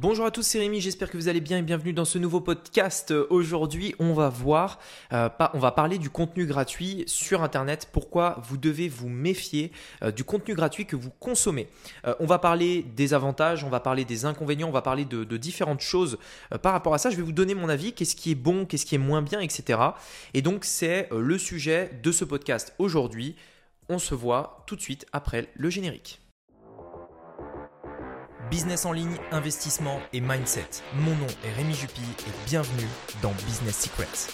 Bonjour à tous, c'est Rémi, j'espère que vous allez bien et bienvenue dans ce nouveau podcast. Aujourd'hui, on va voir, euh, on va parler du contenu gratuit sur Internet, pourquoi vous devez vous méfier euh, du contenu gratuit que vous consommez? Euh, on va parler des avantages, on va parler des inconvénients, on va parler de différentes choses par rapport à ça. Je vais vous donner mon avis, qu'est-ce qui est bon, qu'est-ce qui est moins bien, etc. Et donc, c'est le sujet de ce podcast aujourd'hui. On se voit tout de suite après le générique. Business en ligne, investissement et mindset. Mon nom est Rémi Jupy et bienvenue dans Business Secrets.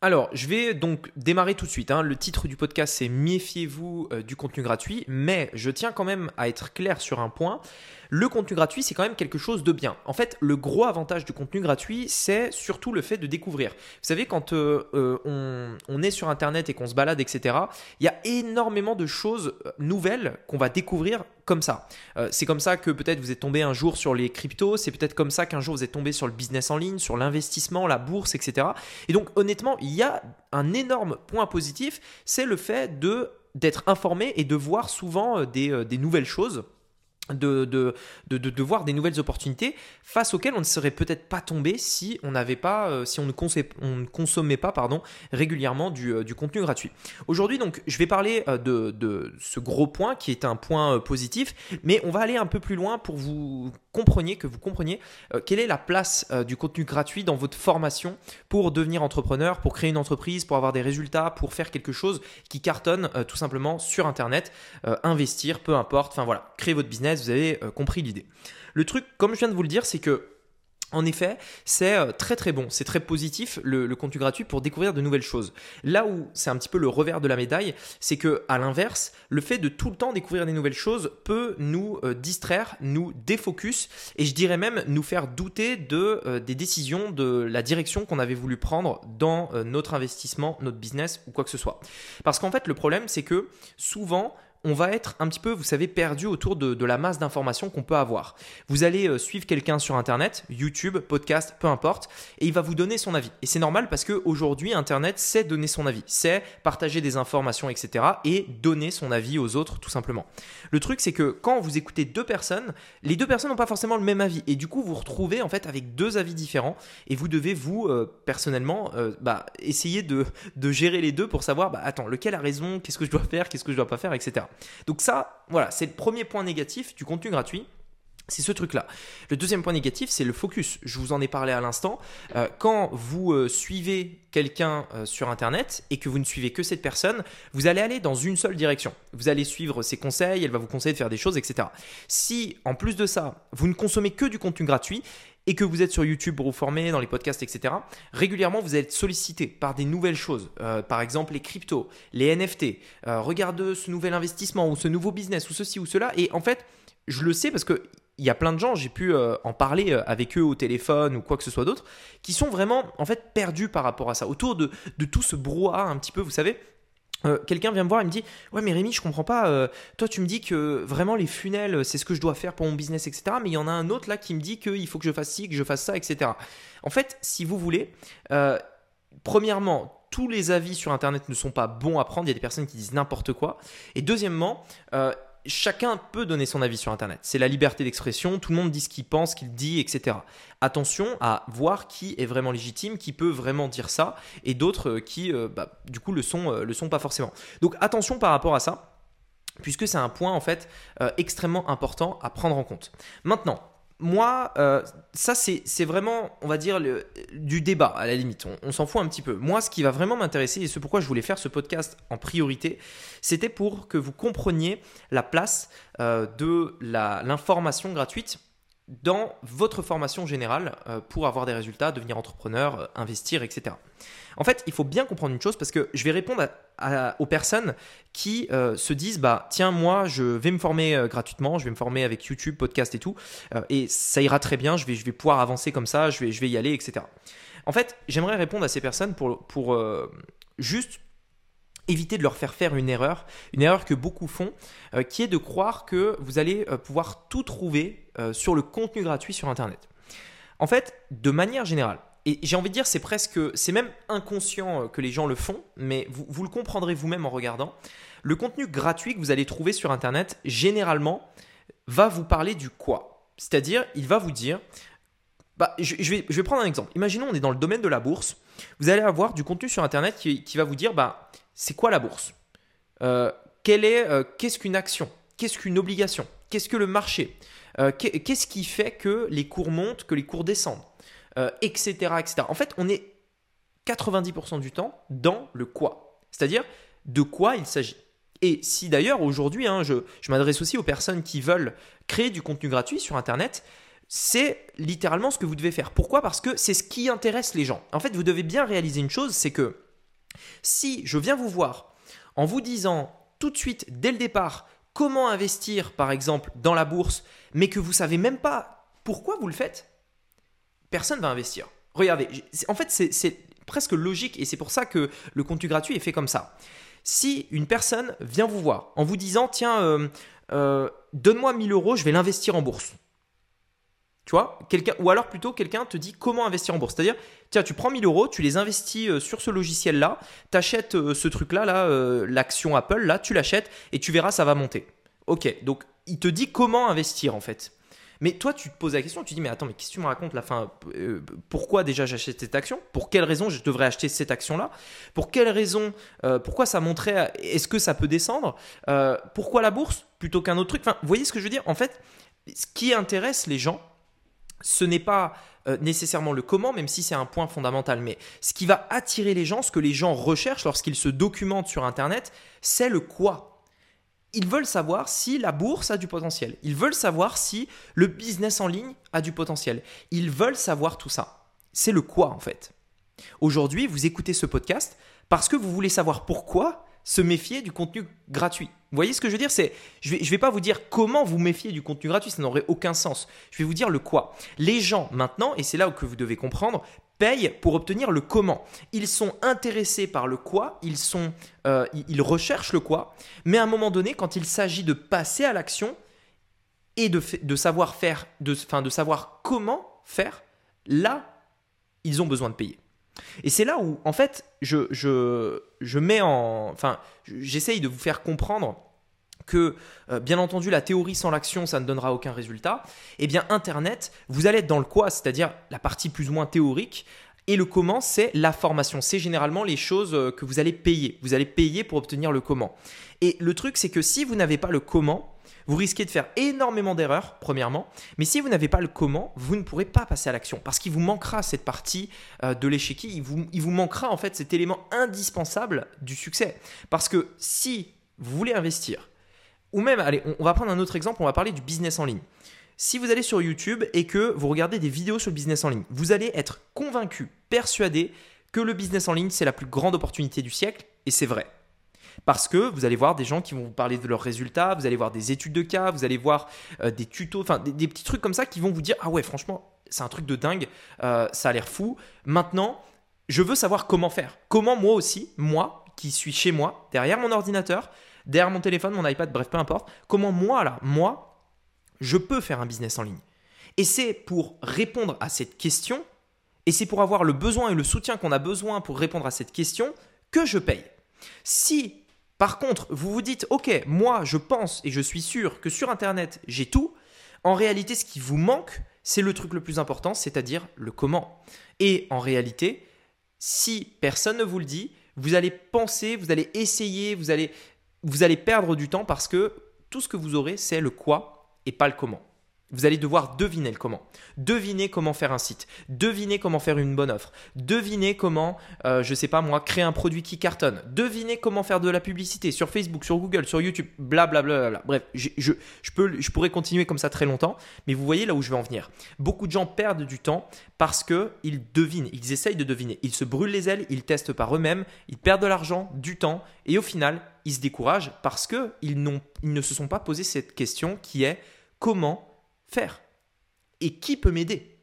Alors, je vais donc démarrer tout de suite. Hein. Le titre du podcast, c'est Méfiez-vous euh, du contenu gratuit, mais je tiens quand même à être clair sur un point le contenu gratuit, c'est quand même quelque chose de bien. En fait, le gros avantage du contenu gratuit, c'est surtout le fait de découvrir. Vous savez, quand euh, euh, on, est sur Internet et qu'on se balade, etc., il y a énormément de choses euh, nouvelles qu'on va découvrir comme ça. c'est comme ça que peut-être vous êtes tombé un jour sur les cryptos, c'est peut-être comme ça qu'un jour vous êtes tombé sur le business en ligne, sur l'investissement, la bourse, etc. Et donc honnêtement, il y a un énorme point positif, c'est le fait de d'être informé et de voir souvent des, des nouvelles choses de, voir des nouvelles opportunités face auxquelles on ne serait peut-être pas tombé si on n'avait pas euh, si on ne, on ne, consommait pas pardon régulièrement du, euh, du contenu gratuit. Aujourd'hui donc je vais parler euh, de, de, ce gros point qui est un point positif mais on va aller un peu plus loin pour vous compreniez que vous compreniez quelle est la place du contenu gratuit dans votre formation pour devenir entrepreneur, pour créer une entreprise, pour avoir des résultats, pour faire quelque chose qui cartonne tout simplement sur internet, investir peu importe, enfin voilà, créer votre business vous avez euh, compris l'idée. Le truc, comme je viens de vous le dire, c'est que en effet, c'est euh, très très bon, c'est très positif le, contenu gratuit pour découvrir de nouvelles choses. Là où c'est un petit peu le revers de la médaille, c'est que à l'inverse, le fait de tout le temps découvrir des nouvelles choses peut nous euh, distraire, nous défocus et je dirais même nous faire douter de des décisions, de la direction qu'on avait voulu prendre dans notre investissement, notre business ou quoi que ce soit. Parce qu'en fait, le problème c'est que souvent on va être un petit peu, vous savez, perdu autour de, la masse d'informations qu'on peut avoir. Vous allez euh, suivre quelqu'un sur Internet, YouTube, podcast, peu importe, et il va vous donner son avis. Et c'est normal parce qu'aujourd'hui, Internet sait donner son avis, c'est partager des informations, etc. et donner son avis aux autres, tout simplement. Le truc, c'est que quand vous écoutez deux personnes, les deux personnes n'ont pas forcément le même avis. Et du coup, vous vous retrouvez en fait avec deux avis différents et vous devez, vous, euh, personnellement, euh, bah, essayer de, gérer les deux pour savoir, bah, attends, lequel a raison, qu'est-ce que je dois faire, qu'est-ce que je dois pas faire, etc. Donc ça, voilà, c'est le premier point négatif du contenu gratuit. C'est ce truc-là. Le deuxième point négatif, c'est le focus. Je vous en ai parlé à l'instant. Euh, quand vous euh, suivez quelqu'un euh, sur Internet et que vous ne suivez que cette personne, vous allez aller dans une seule direction. Vous allez suivre ses conseils, elle va vous conseiller de faire des choses, etc. Si, en plus de ça, vous ne consommez que du contenu gratuit, et que vous êtes sur YouTube pour vous former, dans les podcasts, etc., régulièrement vous être sollicité par des nouvelles choses. Euh, par exemple, les cryptos, les NFT. Euh, regarde ce nouvel investissement ou ce nouveau business ou ceci ou cela. Et en fait, je le sais parce que il y a plein de gens, j'ai pu euh, en parler avec eux au téléphone ou quoi que ce soit d'autre, qui sont vraiment en fait perdus par rapport à ça, autour de, de tout ce brouhaha un petit peu, vous savez, euh, quelqu'un vient me voir et me dit Ouais, mais Rémi, je comprends pas. Euh, toi, tu me dis que vraiment les funnels, c'est ce que je dois faire pour mon business, etc. Mais il y en a un autre là qui me dit qu'il faut que je fasse ci, que je fasse ça, etc. En fait, si vous voulez, euh, premièrement, tous les avis sur Internet ne sont pas bons à prendre. Il y a des personnes qui disent n'importe quoi. Et deuxièmement, chacun peut donner son avis sur Internet. C'est la liberté d'expression, tout le monde dit ce qu'il pense, qu'il dit, etc. Attention à voir qui est vraiment légitime, qui peut vraiment dire ça, et d'autres euh, qui, euh, bah, du coup, le sont, euh, le sont pas forcément. Donc attention par rapport à ça puisque c'est un point en fait extrêmement important à prendre en compte. Maintenant, moi, euh, ça c'est vraiment, on va dire, le, du débat à la limite. On, s'en fout un petit peu. Moi, ce qui va vraiment m'intéresser et ce pourquoi je voulais faire ce podcast en priorité, c'était pour que vous compreniez la place euh, de l'information gratuite dans votre formation générale euh, pour avoir des résultats, devenir entrepreneur, investir, etc. En fait, il faut bien comprendre une chose parce que je vais répondre aux personnes qui euh, se disent bah tiens moi je vais me former euh, gratuitement, je vais me former avec YouTube, podcast et tout, euh, et ça ira très bien, je vais, je vais pouvoir avancer comme ça, je vais, je vais y aller, etc. En fait, j'aimerais répondre à ces personnes pour, pour juste éviter de leur faire faire une erreur, une erreur que beaucoup font, qui est de croire que vous allez pouvoir tout trouver sur le contenu gratuit sur Internet. En fait, de manière générale, et j'ai envie de dire, c'est presque, c'est même inconscient euh, que les gens le font, mais vous, vous le comprendrez vous-même en regardant. Le contenu gratuit que vous allez trouver sur Internet, généralement, va vous parler du quoi. C'est-à-dire, il va vous dire, bah, je, vais, je vais prendre un exemple. Imaginons, on est dans le domaine de la bourse. Vous allez avoir du contenu sur Internet qui, qui va vous dire, bah, c'est quoi la bourse? Euh, euh, Qu'est-ce qu'une action? Qu'est-ce qu'une obligation? Qu'est-ce que le marché? Euh, Qu'est-ce qui fait que les cours montent, que les cours descendent? Etc., etc. En fait, on est 90% du temps dans le quoi. C'est-à-dire de quoi il s'agit? Et si d'ailleurs aujourd'hui, hein, je, je m'adresse aussi aux personnes qui veulent créer du contenu gratuit sur Internet, c'est littéralement ce que vous devez faire. Pourquoi? Parce que c'est ce qui intéresse les gens. En fait, vous devez bien réaliser une chose, c'est que si je viens vous voir en vous disant tout de suite, dès le départ, comment investir, par exemple, dans la bourse, mais que vous savez même pas pourquoi vous le faites, personne va investir. Regardez, en fait, c'est presque logique et c'est pour ça que le contenu gratuit est fait comme ça. Si une personne vient vous voir en vous disant, tiens, euh, euh, donne-moi 1000 euros, je vais l'investir en bourse. Tu vois quelqu'un, Ou alors plutôt quelqu'un te dit comment investir en bourse. C'est-à-dire, tiens, tu prends 1000 euros, tu les investis euh, sur ce logiciel-là, tu achètes euh, ce truc-là, là, euh, l'action Apple, là, tu l'achètes et tu verras, ça va monter. Ok, donc il te dit comment investir en fait. Mais toi, tu te poses la question, tu te dis, mais attends, mais qu'est-ce que tu me racontes la fin Pourquoi déjà j'achète cette action? Pour quelle raison je devrais acheter cette action-là? Pour quelle raison Pourquoi ça montrait Est-ce que ça peut descendre? Pourquoi la bourse plutôt qu'un autre truc? Enfin, vous voyez ce que je veux dire? En fait, ce qui intéresse les gens, ce n'est pas euh, nécessairement le comment, même si c'est un point fondamental, mais ce qui va attirer les gens, ce que les gens recherchent lorsqu'ils se documentent sur Internet, c'est le quoi. Ils veulent savoir si la bourse a du potentiel. Ils veulent savoir si le business en ligne a du potentiel. Ils veulent savoir tout ça. C'est le quoi en fait. Aujourd'hui, vous écoutez ce podcast parce que vous voulez savoir pourquoi se méfier du contenu gratuit. Vous voyez ce que je veux dire? C'est, je je vais pas vous dire comment vous méfier du contenu gratuit, ça n'aurait aucun sens. Je vais vous dire le quoi. Les gens maintenant, et c'est là que vous devez comprendre, payent pour obtenir le comment. Ils sont intéressés par le quoi, ils sont, euh, ils recherchent le quoi, mais à un moment donné, quand il s'agit de passer à l'action et de, de savoir faire, de, enfin, de savoir comment faire, là, ils ont besoin de payer. Et c'est là où, en fait, je, mets en. Enfin, j'essaye de vous faire comprendre que, euh, bien entendu, la théorie sans l'action, ça ne donnera aucun résultat. Eh bien, Internet, vous allez être dans le quoi, c'est-à-dire la partie plus ou moins théorique. Et le comment, c'est la formation. C'est généralement les choses euh, que vous allez payer. Vous allez payer pour obtenir le comment. Et le truc, c'est que si vous n'avez pas le comment, vous risquez de faire énormément d'erreurs, premièrement, mais si vous n'avez pas le comment, vous ne pourrez pas passer à l'action parce qu'il vous manquera cette partie euh, de l'échiquier, il vous, il vous manquera en fait cet élément indispensable du succès. Parce que si vous voulez investir, ou même, allez, on, va prendre un autre exemple, on va parler du business en ligne. Si vous allez sur YouTube et que vous regardez des vidéos sur le business en ligne, vous allez être convaincu, persuadé que le business en ligne, c'est la plus grande opportunité du siècle, et c'est vrai. Parce que vous allez voir des gens qui vont vous parler de leurs résultats, vous allez voir des études de cas, vous allez voir euh, des tutos, enfin des, petits trucs comme ça qui vont vous dire Ah ouais, franchement, c'est un truc de dingue, euh, ça a l'air fou. Maintenant, je veux savoir comment faire. Comment moi aussi, moi qui suis chez moi, derrière mon ordinateur, derrière mon téléphone, mon iPad, bref, peu importe, comment moi là, moi, je peux faire un business en ligne. Et c'est pour répondre à cette question, et c'est pour avoir le besoin et le soutien qu'on a besoin pour répondre à cette question que je paye. Si par contre, vous vous dites, ok, moi je pense et je suis sûr que sur Internet j'ai tout, en réalité ce qui vous manque, c'est le truc le plus important, c'est-à-dire le comment. Et en réalité, si personne ne vous le dit, vous allez penser, vous allez essayer, vous allez, vous allez perdre du temps parce que tout ce que vous aurez, c'est le quoi et pas le comment. Vous allez devoir deviner le comment. Deviner comment faire un site. Deviner comment faire une bonne offre. Deviner comment, euh, je sais pas moi, créer un produit qui cartonne. Deviner comment faire de la publicité sur Facebook, sur Google, sur YouTube, blablabla. Bla, bla, Bref, je, je pourrais continuer comme ça très longtemps, mais vous voyez là où je vais en venir. Beaucoup de gens perdent du temps parce qu'ils devinent, ils essayent de deviner. Ils se brûlent les ailes, ils testent par eux-mêmes, ils perdent de l'argent, du temps, et au final, ils se découragent parce qu'ils ils ne se sont pas posé cette question qui est comment faire Et qui peut m'aider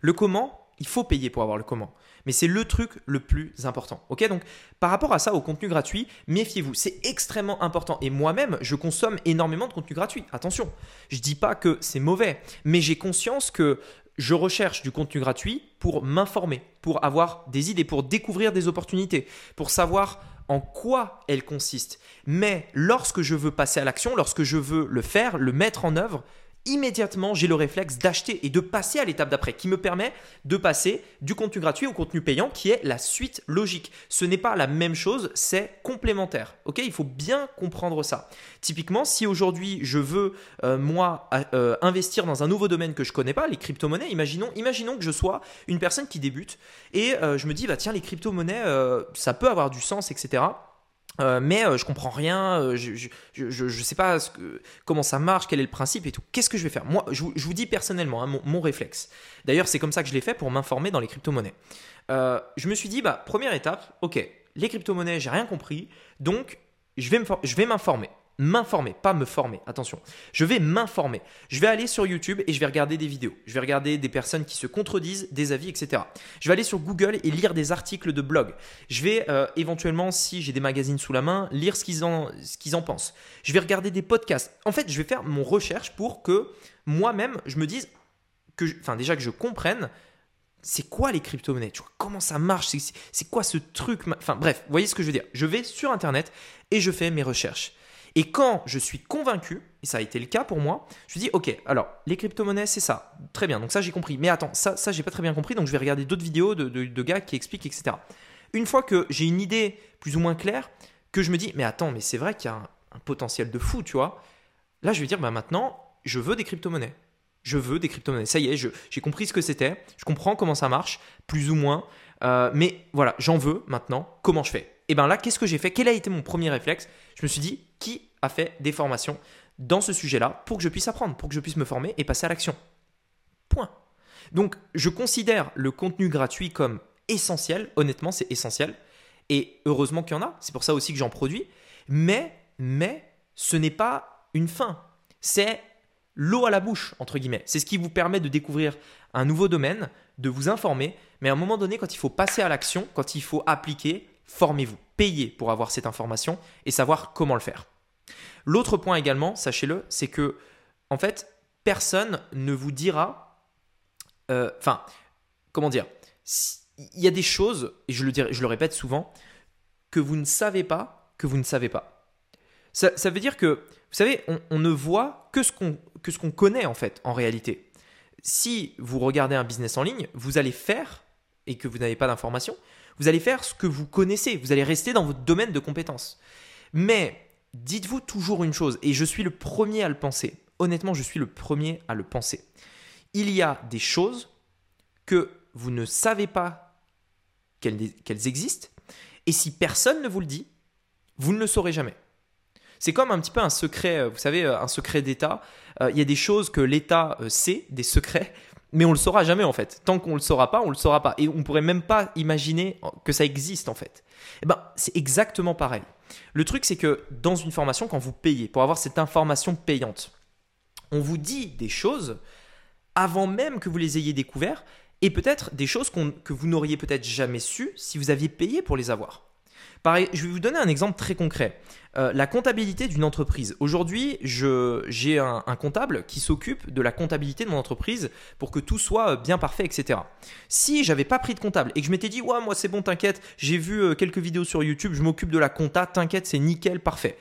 Le comment, il faut payer pour avoir le comment. Mais c'est le truc le plus important. Ok? Donc, par rapport à ça, au contenu gratuit, méfiez-vous. C'est extrêmement important. Et moi-même, je consomme énormément de contenu gratuit. Attention, je dis pas que c'est mauvais, mais j'ai conscience que je recherche du contenu gratuit pour m'informer, pour avoir des idées, pour découvrir des opportunités, pour savoir en quoi elles consistent. Mais lorsque je veux passer à l'action, lorsque je veux le faire, le mettre en œuvre, immédiatement, j'ai le réflexe d'acheter et de passer à l'étape d'après, qui me permet de passer du contenu gratuit au contenu payant, qui est la suite logique. Ce n'est pas la même chose, c'est complémentaire. Ok, il faut bien comprendre ça. Typiquement, si aujourd'hui je veux euh, moi euh, investir dans un nouveau domaine que je connais pas, les crypto-monnaies, imaginons, imaginons que je sois une personne qui débute et euh, je me dis bah tiens les crypto-monnaies, ça peut avoir du sens, etc. Euh, mais euh, je comprends rien, euh, je, je, sais pas ce que, comment ça marche, quel est le principe et tout. Qu'est-ce que je vais faire? Moi, je, vous dis personnellement, hein, mon, réflexe. D'ailleurs, c'est comme ça que je l'ai fait pour m'informer dans les crypto-monnaies. je me suis dit, bah, première étape, ok, les crypto-monnaies, j'ai rien compris, donc je vais m'informer m'informer, pas me former, attention. Je vais m'informer. Je vais aller sur YouTube et je vais regarder des vidéos. Je vais regarder des personnes qui se contredisent, des avis, etc. Je vais aller sur Google et lire des articles de blog. Je vais euh, éventuellement, si j'ai des magazines sous la main, lire ce qu'ils en, en pensent. Je vais regarder des podcasts. En fait, je vais faire mon recherche pour que moi-même, je me dise, que, enfin déjà que je comprenne c'est quoi les crypto-monnaies? Comment ça marche? C'est quoi ce truc? Enfin bref, vous voyez ce que je veux dire. Je vais sur Internet et je fais mes recherches. Et quand je suis convaincu, et ça a été le cas pour moi, je me dis ok, alors les crypto-monnaies c'est ça, très bien, donc ça j'ai compris. Mais attends, ça, j'ai pas très bien compris, donc je vais regarder d'autres vidéos de, gars qui expliquent, etc. Une fois que j'ai une idée plus ou moins claire, que je me dis mais attends, mais c'est vrai qu'il y a un, potentiel de fou, tu vois. Là je vais dire bah maintenant je veux des crypto-monnaies. Je veux des crypto-monnaies. Ça y est, j'ai compris ce que c'était, je comprends comment ça marche, plus ou moins. Euh, mais voilà, j'en veux maintenant. Comment je fais? Et bien là, qu'est-ce que j'ai fait? Quel a été mon premier réflexe? Je me suis dit, qui a fait des formations dans ce sujet-là pour que je puisse apprendre, pour que je puisse me former et passer à l'action? Point. Donc, je considère le contenu gratuit comme essentiel. Honnêtement, c'est essentiel. Et heureusement qu'il y en a. C'est pour ça aussi que j'en produis. Mais, mais, ce n'est pas une fin. C'est l'eau à la bouche, entre guillemets. C'est ce qui vous permet de découvrir un nouveau domaine, de vous informer. Mais à un moment donné, quand il faut passer à l'action, quand il faut appliquer, formez-vous. Payez pour avoir cette information et savoir comment le faire. L'autre point également, sachez-le, c'est que, en fait, personne ne vous dira. Euh, enfin, comment dire Il y a des choses, et je le, je le répète souvent, que vous ne savez pas, que vous ne savez pas. Ça, veut dire que, vous savez, on, ne voit que ce qu'on connaît, en fait, en réalité. Si vous regardez un business en ligne, vous allez faire, et que vous n'avez pas d'informations, vous allez faire ce que vous connaissez. Vous allez rester dans votre domaine de compétences. Mais dites-vous toujours une chose, et je suis le premier à le penser. Honnêtement, je suis le premier à le penser. Il y a des choses que vous ne savez pas qu'elles existent, et si personne ne vous le dit, vous ne le saurez jamais. C'est comme un petit peu un secret, euh, vous savez, euh, un secret d'État. Euh, il y a des choses que l'État sait, des secrets, mais on le saura jamais en fait. Tant qu'on le saura pas, on le saura pas. Et on pourrait même pas imaginer que ça existe en fait. Eh ben, c'est exactement pareil. Le truc, c'est que dans une formation, quand vous payez, pour avoir cette information payante, on vous dit des choses avant même que vous les ayez découvertes et peut-être des choses que vous n'auriez peut-être jamais su si vous aviez payé pour les avoir. Pareil, je vais vous donner un exemple très concret. Euh, la comptabilité d'une entreprise. Aujourd'hui, j'ai un, comptable qui s'occupe de la comptabilité de mon entreprise pour que tout soit euh, bien parfait, etc. Si j'avais pas pris de comptable et que je m'étais dit, ouais, moi c'est bon, t'inquiète, j'ai vu euh, quelques vidéos sur YouTube, je m'occupe de la compta, t'inquiète, c'est nickel, parfait.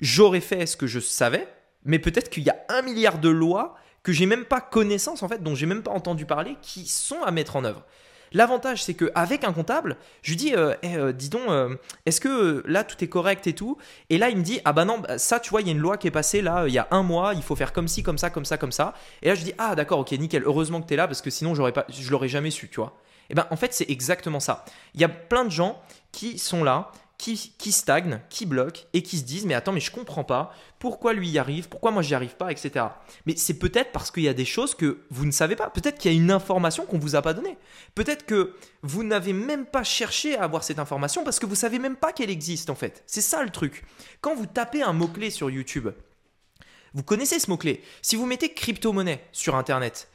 J'aurais fait ce que je savais, mais peut-être qu'il y a un milliard de lois que j'ai même pas connaissance en fait, dont j'ai même pas entendu parler, qui sont à mettre en œuvre. L'avantage, c'est qu'avec un comptable, je lui dis, euh, eh, euh, dis donc, euh, est-ce que là tout est correct et tout? Et là, il me dit, ah bah non, bah, ça, tu vois, il y a une loi qui est passée là, il y a un mois, il faut faire comme ci, comme ça, comme ça, comme ça. Et là, je dis, ah d'accord, ok, nickel, heureusement que tu es là parce que sinon, j'aurais pas, je l'aurais jamais su, tu vois. Et ben, en fait, c'est exactement ça. Il y a plein de gens qui sont là, qui, qui stagnent, qui bloquent et qui se disent mais attends mais je comprends pas pourquoi lui y arrive, pourquoi moi j'y arrive pas, etc. Mais c'est peut-être parce qu'il y a des choses que vous ne savez pas. Peut-être qu'il y a une information qu'on vous a pas donnée. Peut-être que vous n'avez même pas cherché à avoir cette information parce que vous savez même pas qu'elle existe en fait. C'est ça le truc. Quand vous tapez un mot clé sur YouTube, vous connaissez ce mot clé. Si vous mettez crypto-monnaie sur internet,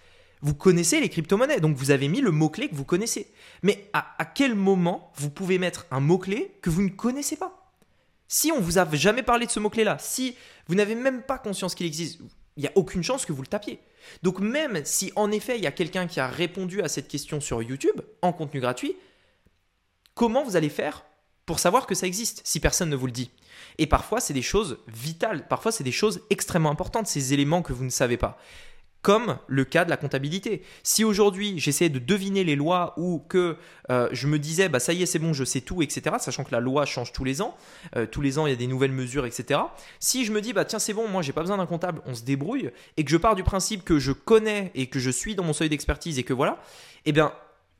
vous connaissez les crypto-monnaies, donc vous avez mis le mot-clé que vous connaissez. Mais à, quel moment vous pouvez mettre un mot-clé que vous ne connaissez pas? Si on vous a jamais parlé de ce mot-clé-là, si vous n'avez même pas conscience qu'il existe, il n'y a aucune chance que vous le tapiez. Donc même si en effet il y a quelqu'un qui a répondu à cette question sur YouTube en contenu gratuit, comment vous allez faire pour savoir que ça existe si personne ne vous le dit? Et parfois c'est des choses vitales, parfois c'est des choses extrêmement importantes, ces éléments que vous ne savez pas comme le cas de la comptabilité. Si aujourd'hui j'essayais de deviner les lois ou que euh, je me disais bah ça y est c'est bon je sais tout etc sachant que la loi change tous les ans, euh, tous les ans il y a des nouvelles mesures etc. Si je me dis bah tiens c'est bon moi j'ai pas besoin d'un comptable on se débrouille et que je pars du principe que je connais et que je suis dans mon seuil d'expertise et que voilà eh bien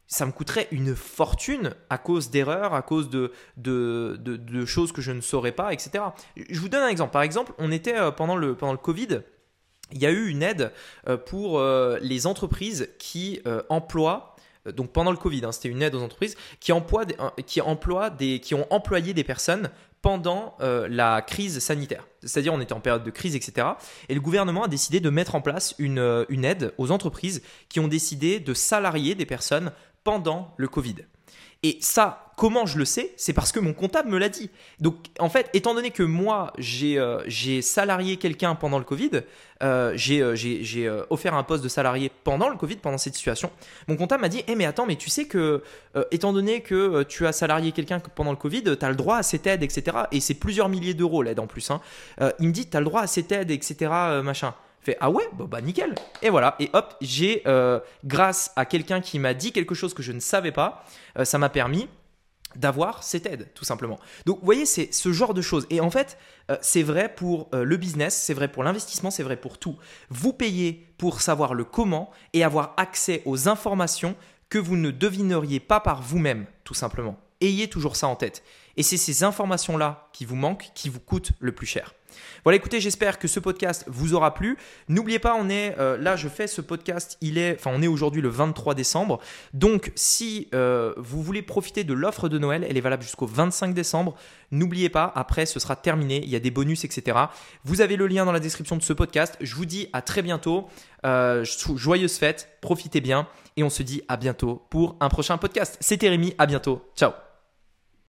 ça me coûterait une fortune à cause d'erreurs, à cause de, de, de, choses que je ne saurais pas, etc. Je vous donne un exemple. Par exemple, on était euh, pendant le, pendant le Covid, il y a eu une aide euh, pour euh, les entreprises qui euh, emploient donc pendant le Covid, hein, c'était une aide aux entreprises qui emploient qui emploient des, qui ont employé des personnes pendant la crise sanitaire. C'est-à-dire on était en période de crise, etc. Et le gouvernement a décidé de mettre en place une aide aux entreprises qui ont décidé de salarier des personnes pendant le Covid. Et ça, comment je le sais? C'est parce que mon comptable me l'a dit. Donc, en fait, étant donné que moi, j'ai euh, salarié quelqu'un pendant le Covid, euh, j'ai euh, offert un poste de salarié pendant le Covid, pendant cette situation, mon comptable m'a dit Eh, mais attends, mais tu sais que, étant donné que tu as salarié quelqu'un pendant le Covid, tu as le droit à cette aide, etc. Et c'est plusieurs milliers d'euros l'aide en plus. Hein. il me dit Tu as le droit à cette aide, etc. machin fait ah ouais bah, bah, nickel. Et voilà. Et hop j'ai euh, grâce à quelqu'un qui m'a dit quelque chose que je ne savais pas euh, ça m'a permis d'avoir cette aide tout simplement. Donc vous voyez c'est ce genre de choses. Et en fait euh, c'est vrai pour le business c'est vrai pour l'investissement c'est vrai pour tout. Vous payez pour savoir le comment et avoir accès aux informations que vous ne devineriez pas par vous-même tout simplement. Ayez toujours ça en tête. Et c'est ces informations là qui vous manquent qui vous coûtent le plus cher voilà, écoutez, j'espère que ce podcast vous aura plu. N'oubliez pas, on est euh, là, je fais ce podcast, il est, enfin, on est aujourd'hui le 23 décembre. Donc, si euh, vous voulez profiter de l'offre de Noël, elle est valable jusqu'au 25 décembre. N'oubliez pas, après, ce sera terminé. Il y a des bonus, etc. Vous avez le lien dans la description de ce podcast. Je vous dis à très bientôt. Euh, joyeuses fêtes, profitez bien et on se dit à bientôt pour un prochain podcast. C'était Rémi, à bientôt. Ciao